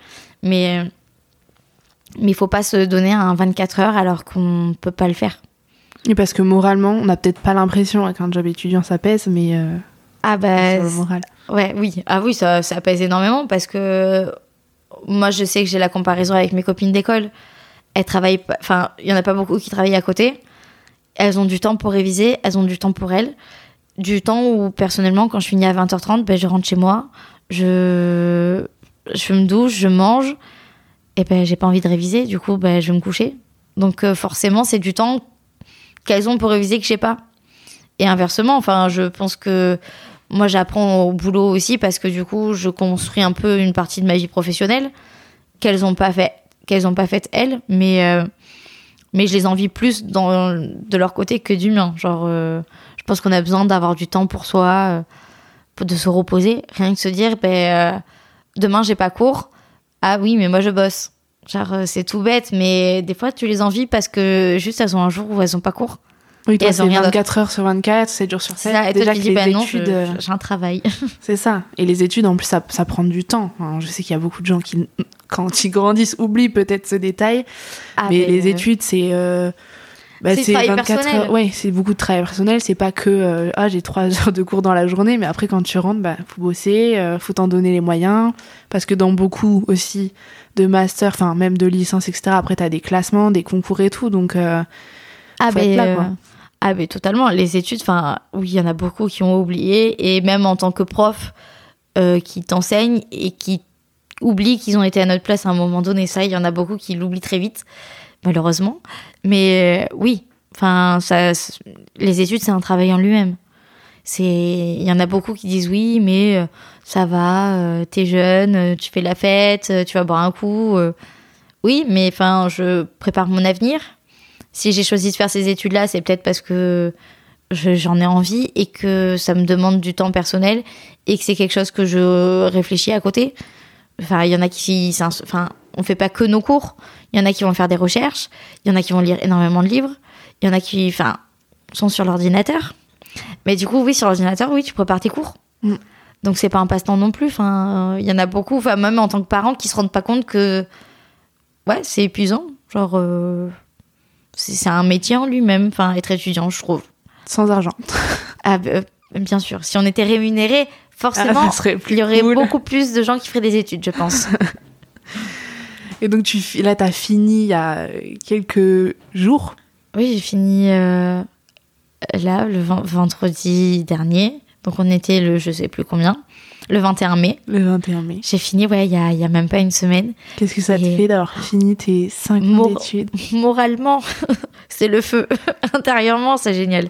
Mais euh, mais il faut pas se donner un 24 heures alors qu'on peut pas le faire. Et parce que moralement, on n'a peut-être pas l'impression qu'un job étudiant ça pèse, mais euh, Ah bah sur le moral. ouais, oui. Ah oui, ça, ça pèse énormément parce que moi, je sais que j'ai la comparaison avec mes copines d'école. Elles travaillent enfin, il y en a pas beaucoup qui travaillent à côté. Elles ont du temps pour réviser, elles ont du temps pour elles. Du temps où, personnellement, quand je finis à 20h30, ben, je rentre chez moi, je, je me douche, je mange, et ben, j'ai pas envie de réviser, du coup, ben, je vais me coucher. Donc, euh, forcément, c'est du temps qu'elles ont pour réviser que j'ai pas. Et inversement, enfin, je pense que moi, j'apprends au boulot aussi parce que du coup, je construis un peu une partie de ma vie professionnelle qu'elles ont pas fait, qu'elles ont pas faite elles, mais euh, mais je les envie plus de leur côté que du mien. Genre, euh, je pense qu'on a besoin d'avoir du temps pour soi, euh, de se reposer, rien que se dire, ben demain j'ai pas cours. Ah oui, mais moi je bosse. Genre, euh, c'est tout bête, mais des fois tu les envies parce que juste elles ont un jour où elles ont pas cours. Oui, ont c'est rien 24 heures sur 24, 7 jours sur 7. C'est ça, et Déjà toi tu que dis, les bah non, études, je- euh, j'ai un travail. c'est ça. Et les études, en plus, ça, ça prend du temps. Je sais qu'il y a beaucoup de gens qui, quand ils grandissent, oublient peut-être ce détail. Ah, mais les euh, études, c'est. euh, bah, C'est du travail personnel. heures. Ouais, c'est beaucoup de travail personnel. C'est pas que euh, ah j'ai trois heures de cours dans la journée, mais après quand tu rentres, bah faut bosser, euh, faut t'en donner les moyens, parce que dans beaucoup aussi de master, enfin même de licence, etc. Après t'as des classements, des concours et tout, donc euh, Ah Faut être là, quoi. ah ben totalement. Les études, enfin oui, il y en a beaucoup qui ont oublié et même en tant que prof qui t'enseignent et qui oublient qu'ils ont été à notre place à un moment donné. Ça, il y en a beaucoup qui l'oublient très vite, malheureusement. Mais euh, oui, enfin ça, les études c'est un travail en lui-même. C'est, il y en a beaucoup qui disent oui, mais euh, ça va, euh, t'es jeune, tu fais la fête, tu vas boire un coup. Oui, mais enfin, je prépare mon avenir si j'ai choisi de faire ces études-là, c'est peut-être parce que je- j'en ai envie et que ça me demande du temps personnel et que c'est quelque chose que je réfléchis à côté. Enfin, il y en a qui, enfin, on fait pas que nos cours. Il y en a qui vont faire des recherches. Il y en a qui vont lire énormément de livres. Il y en a qui, enfin, sont sur l'ordinateur. Mais du coup, oui, sur l'ordinateur, oui, tu prépares tes cours. Mm. Donc c'est pas un passe-temps non plus. Enfin, euh, il y en a beaucoup, enfin même en tant que parent, qui se rendent pas compte que, ouais, c'est épuisant. Genre, euh, c'est c'est un métier en lui-même. Enfin, être étudiant, je trouve. sans argent. Ah, bah, euh, bien sûr. Si on était rémunéré, forcément, Ah, il y aurait cool. beaucoup plus de gens qui feraient des études, je pense. Et donc tu là t'as fini il y a quelques jours. oui, j'ai fini euh, là le ven- vendredi dernier. Donc on était le, je sais plus combien, le 21 mai. Le 21 mai. J'ai fini, ouais, il y a, y a même pas une semaine. Qu'est-ce que ça te Et- fait d'avoir fini tes 5 ans Mor- d'études? Moralement, c'est le feu. Intérieurement, c'est génial.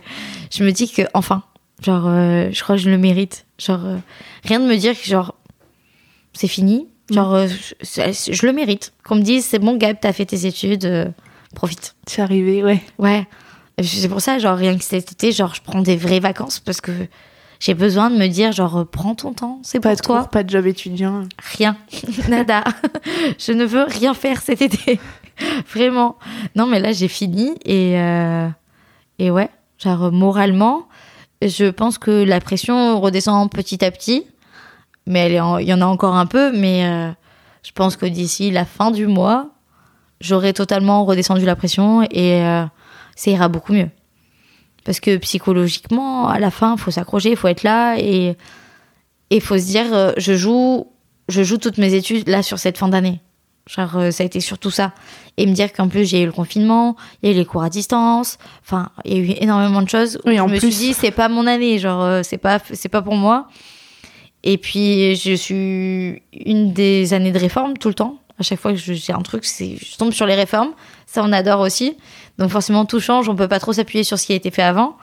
Je me dis que, enfin, genre, euh, je crois que je le mérite. Genre, euh, rien de me dire que, genre, c'est fini. Genre, euh, je, le mérite. Qu'on me dise, c'est bon, Gab, t'as fait tes études, profite. Es arrivé, ouais. Ouais. C'est pour ça, genre, rien que cet été, genre, je prends des vraies vacances parce que j'ai besoin de me dire, genre, prends ton temps, c'est Pas pour de toi. cours, pas de job étudiant. Rien. Nada. je ne veux rien faire cet été. Vraiment. Non, mais là, j'ai fini et, euh, et ouais, genre, moralement, je pense que la pression redescend petit à petit. Mais il y en a encore un peu, mais euh, je pense que d'ici la fin du mois, j'aurai totalement redescendu la pression et euh, ça ira beaucoup mieux. Parce que psychologiquement, à la fin, il faut s'accrocher, il faut être là et il faut se dire, euh, je joue, je joue toutes mes études là sur cette fin d'année. Genre, euh, ça a été surtout ça. Et me dire qu'en plus, j'ai eu le confinement, il y a eu les cours à distance. Enfin, il y a eu énormément de choses. où Oui, je en me plus. suis dit, c'est pas mon année. Genre, euh, c'est pas, c'est pas pour moi. Et puis, je suis une des années de réforme tout le temps. À chaque fois que j'ai un truc, je tombe sur les réformes. Ça, on adore aussi. Donc, forcément, tout change. On peut pas trop s'appuyer sur ce qui a été fait avant.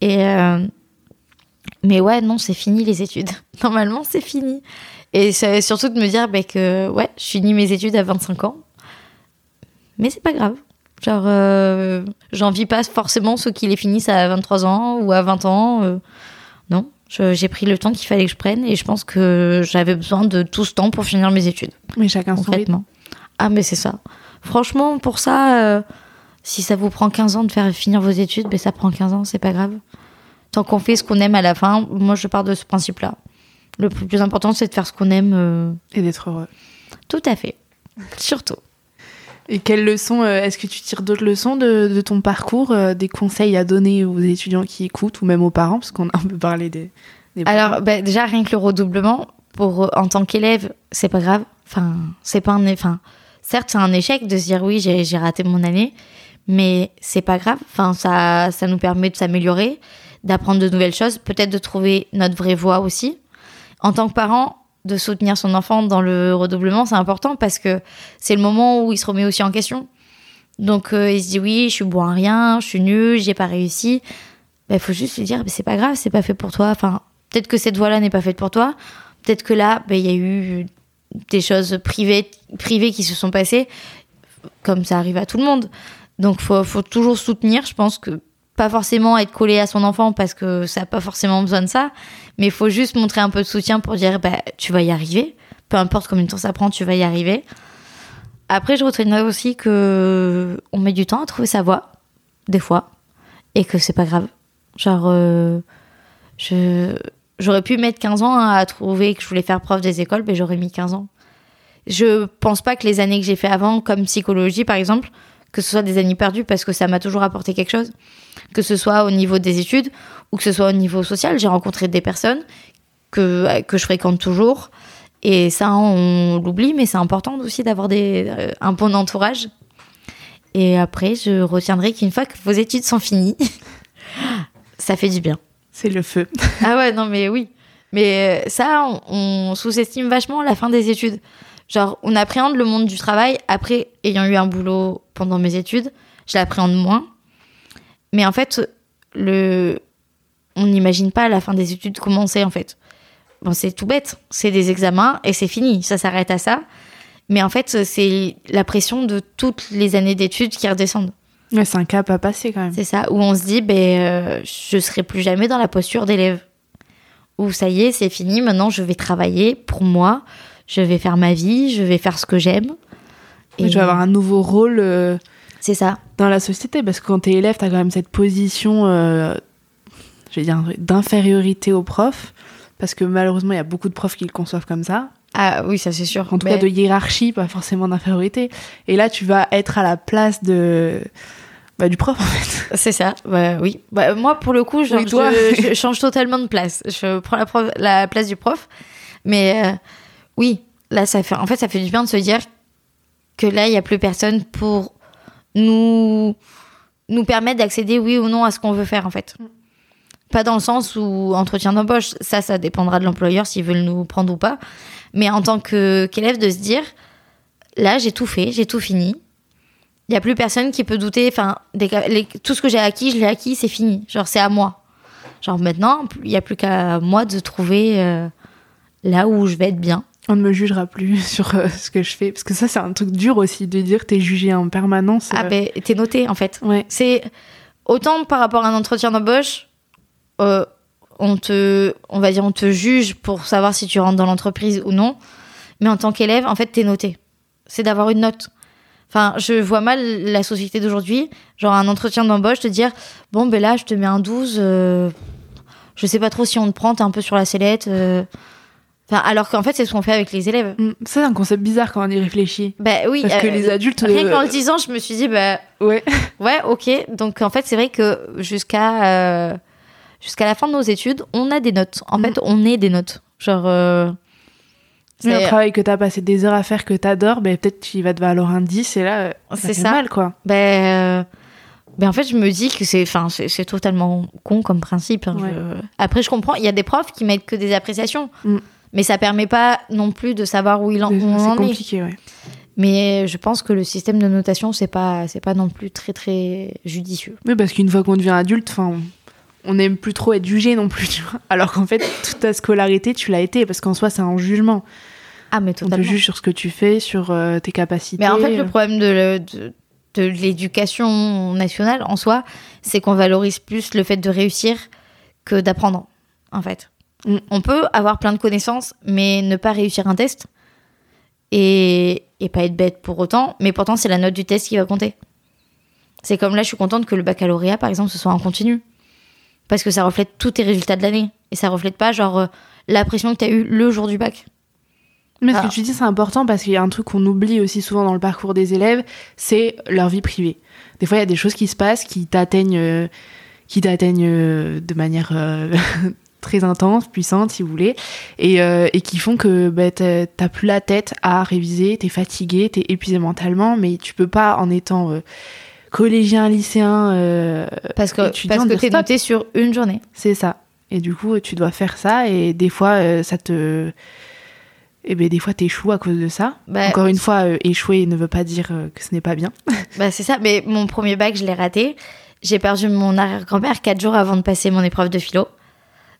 Et, euh, mais ouais, non, c'est fini les études. Normalement, c'est fini. Et surtout de me dire bah, que, ouais, je finis mes études à 25 ans. Mais c'est pas grave. Genre, euh, j'envie pas forcément ceux qui les finissent à 23 ans ou à 20 ans. euh, non, j'ai pris le temps qu'il fallait que je prenne et je pense que j'avais besoin de tout ce temps pour finir mes études, Mais chacun son rythme. Ah, mais c'est ça. Franchement, pour ça, euh, si ça vous prend 15 ans de faire finir vos études, ben ça prend 15 ans, c'est pas grave. Tant qu'on fait ce qu'on aime à la fin, moi je pars de ce principe-là. Le plus important, c'est de faire ce qu'on aime. euh, Et d'être heureux. tout à fait. Surtout. Et quelles leçons, euh, est-ce que tu tires d'autres leçons de, de ton parcours, euh, des conseils à donner aux étudiants qui écoutent ou même aux parents, parce qu'on a un peu parlé des. des Alors, bah, déjà, rien que le redoublement, pour, en tant qu'élève, c'est pas grave. Enfin, c'est pas un. Enfin, certes, c'est un échec de se dire oui, j'ai j'ai raté mon année, mais c'est pas grave. Enfin, ça, ça nous permet de s'améliorer, d'apprendre de nouvelles choses, peut-être de trouver notre vraie voie aussi. En tant que parent, de soutenir son enfant dans le redoublement, c'est important parce que c'est le moment où il se remet aussi en question. Donc, euh, il se dit oui, je suis bon à rien, je suis nul, j'ai pas réussi. Il faut juste lui dire, bah, c'est pas grave, c'est pas fait pour toi. Enfin, peut-être que cette voie-là n'est pas faite pour toi. Peut-être que là, bah, il y a eu des choses privées, privées qui se sont passées, comme ça arrive à tout le monde. Donc, faut, faut toujours soutenir. Je pense que pas forcément être collé à son enfant parce que ça n'a pas forcément besoin de ça, mais il faut juste montrer un peu de soutien pour dire, bah, tu vas y arriver. Peu importe combien de temps ça prend, tu vas y arriver. Après, je retiendrai aussi que on met du temps à trouver sa voie, des fois, et que c'est pas grave. Genre, euh, j'aurais pu mettre 15 ans à trouver que je voulais faire prof des écoles, mais j'aurais mis 15 ans. Je pense pas que les années que j'ai fait avant, comme psychologie par exemple, que ce soit des années perdues parce que ça m'a toujours apporté quelque chose, que ce soit au niveau des études ou que ce soit au niveau social. J'ai rencontré des personnes que, que je fréquente toujours. Et ça, on l'oublie, mais c'est important aussi d'avoir des, euh, un bon entourage. Et après, je retiendrai qu'une fois que vos études sont finies, ça fait du bien. C'est le feu. Ah ouais, non, mais oui. Mais euh, ça, on, on sous-estime vachement la fin des études. Genre, on appréhende le monde du travail après ayant eu un boulot pendant mes études. Je l'appréhende moins. Mais en fait, le... on n'imagine pas la fin des études comment c'est, en fait. Bon, c'est tout bête. C'est des examens et c'est fini. Ça s'arrête à ça. Mais en fait, c'est la pression de toutes les années d'études qui redescendent. Ouais, c'est un cap à passer quand même. C'est ça, où on se dit, ben, euh, je serai plus jamais dans la posture d'élève. Où ça y est, c'est fini, maintenant je vais travailler pour moi, je vais faire ma vie, je vais faire ce que j'aime. Et tu vas avoir un nouveau rôle euh, C'est ça, dans la société, parce que quand t'es élève, t'as quand même cette position, euh, je vais dire, d'infériorité aux profs, parce que malheureusement, il y a beaucoup de profs qui le conçoivent comme ça. ah oui, ça c'est sûr. En tout cas, de hiérarchie, pas forcément d'infériorité. Et là, tu vas être à la place de... Bah, du prof, en fait. C'est ça, bah, oui. Bah, moi, pour le coup, genre, Oui, toi. je, je change totalement de place. Je prends la, prof- la place du prof. Mais euh, oui, là, ça fait, en fait, ça fait du bien de se dire que là, il n'y a plus personne pour nous, nous permettre d'accéder, oui ou non, à ce qu'on veut faire, en fait. Pas dans le sens où entretien d'embauche, ça, ça dépendra de l'employeur s'ils veulent nous prendre ou pas. Mais en tant qu'élève, de se dire, là, j'ai tout fait, j'ai tout fini. Il y a plus personne qui peut douter. Enfin, tout ce que j'ai acquis, je l'ai acquis, c'est fini. Genre, c'est à moi. Genre, maintenant, il n'y a plus qu'à moi de trouver euh, là où je vais être bien. On ne me jugera plus sur euh, ce que je fais. Parce que ça, c'est un truc dur aussi, de dire t'es jugé en permanence. Ah, ben, t'es noté, en fait. Ouais. C'est autant par rapport à un entretien d'embauche, euh, on te, on va dire, on te juge pour savoir si tu rentres dans l'entreprise ou non. Mais en tant qu'élève, en fait, t'es noté. C'est d'avoir une note. Enfin, je vois mal la société d'aujourd'hui, genre un entretien d'embauche, te dire, bon, ben là, je te mets un 12, euh, je sais pas trop si on te prend, t'es un peu sur la sellette. Euh. Enfin, alors qu'en fait, c'est ce qu'on fait avec les élèves. Mm, Ça, c'est un concept bizarre quand on y réfléchit. Ben oui. Parce que euh, les adultes. Rien euh, qu'en le disant, je me suis dit, bah, Ouais. Ouais, ok. Donc en fait, c'est vrai que jusqu'à euh, jusqu'à la fin de nos études, on a des notes. En Mm. fait, on est des notes. Genre, euh, Mais un c'est travail que t'as passé des heures à faire que t'adores, ben peut-être qu'il va te valoir un 10 et là, euh, C'est ça. mal quoi. ben, euh, Ben en fait, je me dis que c'est, enfin, c'est c'est totalement con comme principe. hein. Ouais. Je- Après, je comprends. Il y a des profs qui mettent que des appréciations, Mm. Mais ça permet pas non plus de savoir où il en, où on c'est en est. compliqué, ouais. Mais je pense que le système de notation, c'est pas, c'est pas non plus très très judicieux. Oui, parce qu'une fois qu'on devient adulte, enfin, on n'aime plus trop être jugé non plus, tu vois. Alors qu'en fait, toute ta scolarité, tu l'as été, parce qu'en soi, c'est un jugement. Ah, mais On te totalement. juge sur ce que tu fais, sur euh, tes capacités. Mais en fait, le problème de, le- de, de l'éducation nationale en soi, c'est qu'on valorise plus le fait de réussir que d'apprendre, en fait. Mm. On peut avoir plein de connaissances, mais ne pas réussir un test et, et pas être bête pour autant, mais pourtant, c'est la note du test qui va compter. C'est comme là, je suis contente que le baccalauréat, par exemple, ce soit en continu. Parce que ça reflète tous tes résultats de l'année. Et ça reflète pas, genre, euh, la pression que tu as eue le jour du bac. Mais ce que tu dis, c'est important parce qu'il y a un truc qu'on oublie aussi souvent dans le parcours des élèves, c'est leur vie privée. Des fois, il y a des choses qui se passent qui t'atteignent, euh, qui t'atteignent euh, de manière euh, très intense, puissante, si vous voulez, et, euh, et qui font que bah, t'as plus la tête à réviser, t'es fatigué, t'es épuisé mentalement, mais tu peux pas en étant euh, collégien, lycéen, euh, Parce que, étudiant, parce que dire t'es noté sur une journée. C'est ça. Et du coup, tu dois faire ça, et des fois, euh, ça te. Et ben des fois, t'échoues à cause de ça. Bah, Encore une fois, euh, échouer ne veut pas dire euh, que ce n'est pas bien. Bah, c'est ça, mais mon premier bac, je l'ai raté. J'ai perdu mon arrière-grand-mère quatre jours avant de passer mon épreuve de philo.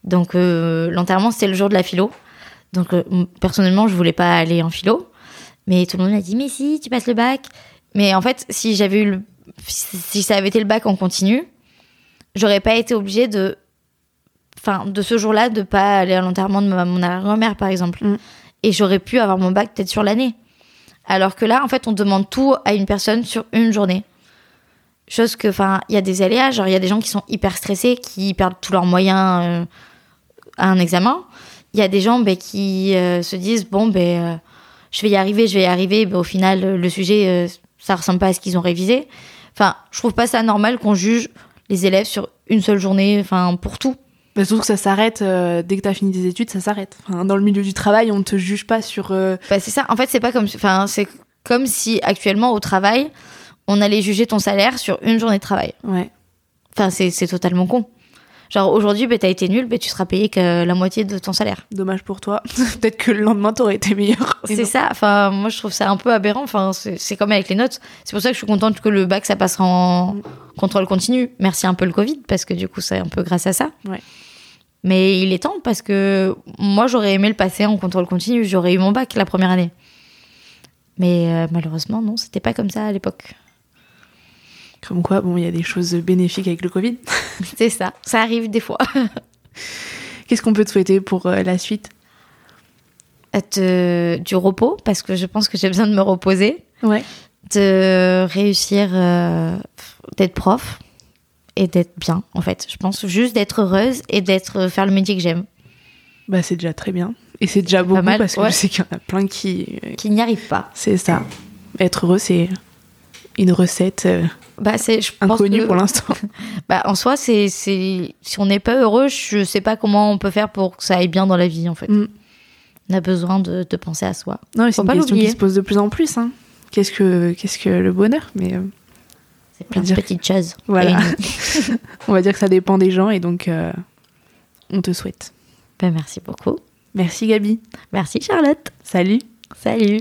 Donc, euh, l'enterrement, c'était le jour de la philo. Donc, euh, personnellement, je voulais pas aller en philo. Mais tout le monde m'a dit, mais si, tu passes le bac. Mais en fait, si j'avais eu le... Si ça avait été le bac en continu, j'aurais pas été obligée de... Enfin, de ce jour-là, de pas aller à l'enterrement de ma- mon arrière-grand-mère, par exemple. Mm. Et j'aurais pu avoir mon bac peut-être sur l'année. Alors que là, en fait, on demande tout à une personne sur une journée. Chose que, enfin, il y a des aléas, genre il y a des gens qui sont hyper stressés, qui perdent tous leurs moyens euh, à un examen. Il y a des gens ben, qui euh, se disent, bon, ben, euh, je vais y arriver, je vais y arriver. Ben, au final, le sujet, euh, ça ressemble pas à ce qu'ils ont révisé. Enfin, je trouve pas ça normal qu'on juge les élèves sur une seule journée, enfin, pour tout. Bah, surtout que ça s'arrête euh, dès que t'as fini tes études, ça s'arrête. Enfin, dans le milieu du travail, on ne te juge pas sur. euh, Bah, c'est ça. En fait, c'est pas comme, enfin, c'est comme si actuellement au travail, on allait juger ton salaire sur une journée de travail. Ouais. Enfin, c'est totalement con. Genre aujourd'hui, ben, t'as été nul, ben, tu seras payé que la moitié de ton salaire. Dommage pour toi. Peut-être que le lendemain, t'aurais été meilleur. C'est ça. Enfin, moi, je trouve ça un peu aberrant. Enfin, c'est c'est comme avec les notes. C'est pour ça que je suis contente que le bac, ça passera en contrôle continu. Merci un peu le Covid, parce que du coup, c'est un peu grâce à ça. Ouais. Mais il est temps, parce que moi, j'aurais aimé le passer en contrôle continu. J'aurais eu mon bac la première année. Mais euh, malheureusement, non, c'était pas comme ça à l'époque. Comme quoi, bon, il y a des choses bénéfiques avec le Covid. C'est ça. Ça arrive des fois. Qu'est-ce qu'on peut te souhaiter pour euh, la suite? Être, euh, du repos, parce que je pense que j'ai besoin de me reposer. Ouais. de réussir euh, d'être prof et d'être bien en fait je pense juste d'être heureuse et d'être faire le métier que j'aime Bah, c'est déjà très bien. Et c'est déjà beaucoup mal, parce que ouais. je sais qu'il y en a plein qui. euh, qui n'y arrive pas C'est ça. Être heureux, c'est une recette euh, bah c'est je pense inconnue que- pour l'instant. bah, en soi c'est c'est si on n'est pas heureux je sais pas comment on peut faire pour que ça aille bien dans la vie en fait Mm. on a besoin de, de penser à soi Non, mais c'est une pas question qui se pose de plus en plus. Hein. Qu'est-ce que, qu'est-ce que le bonheur Mais euh, c'est plein de dire- petites choses Voilà. On va dire que ça dépend des gens et donc euh, on te souhaite. bah, merci beaucoup Merci Gabi. merci Charlotte Salut. salut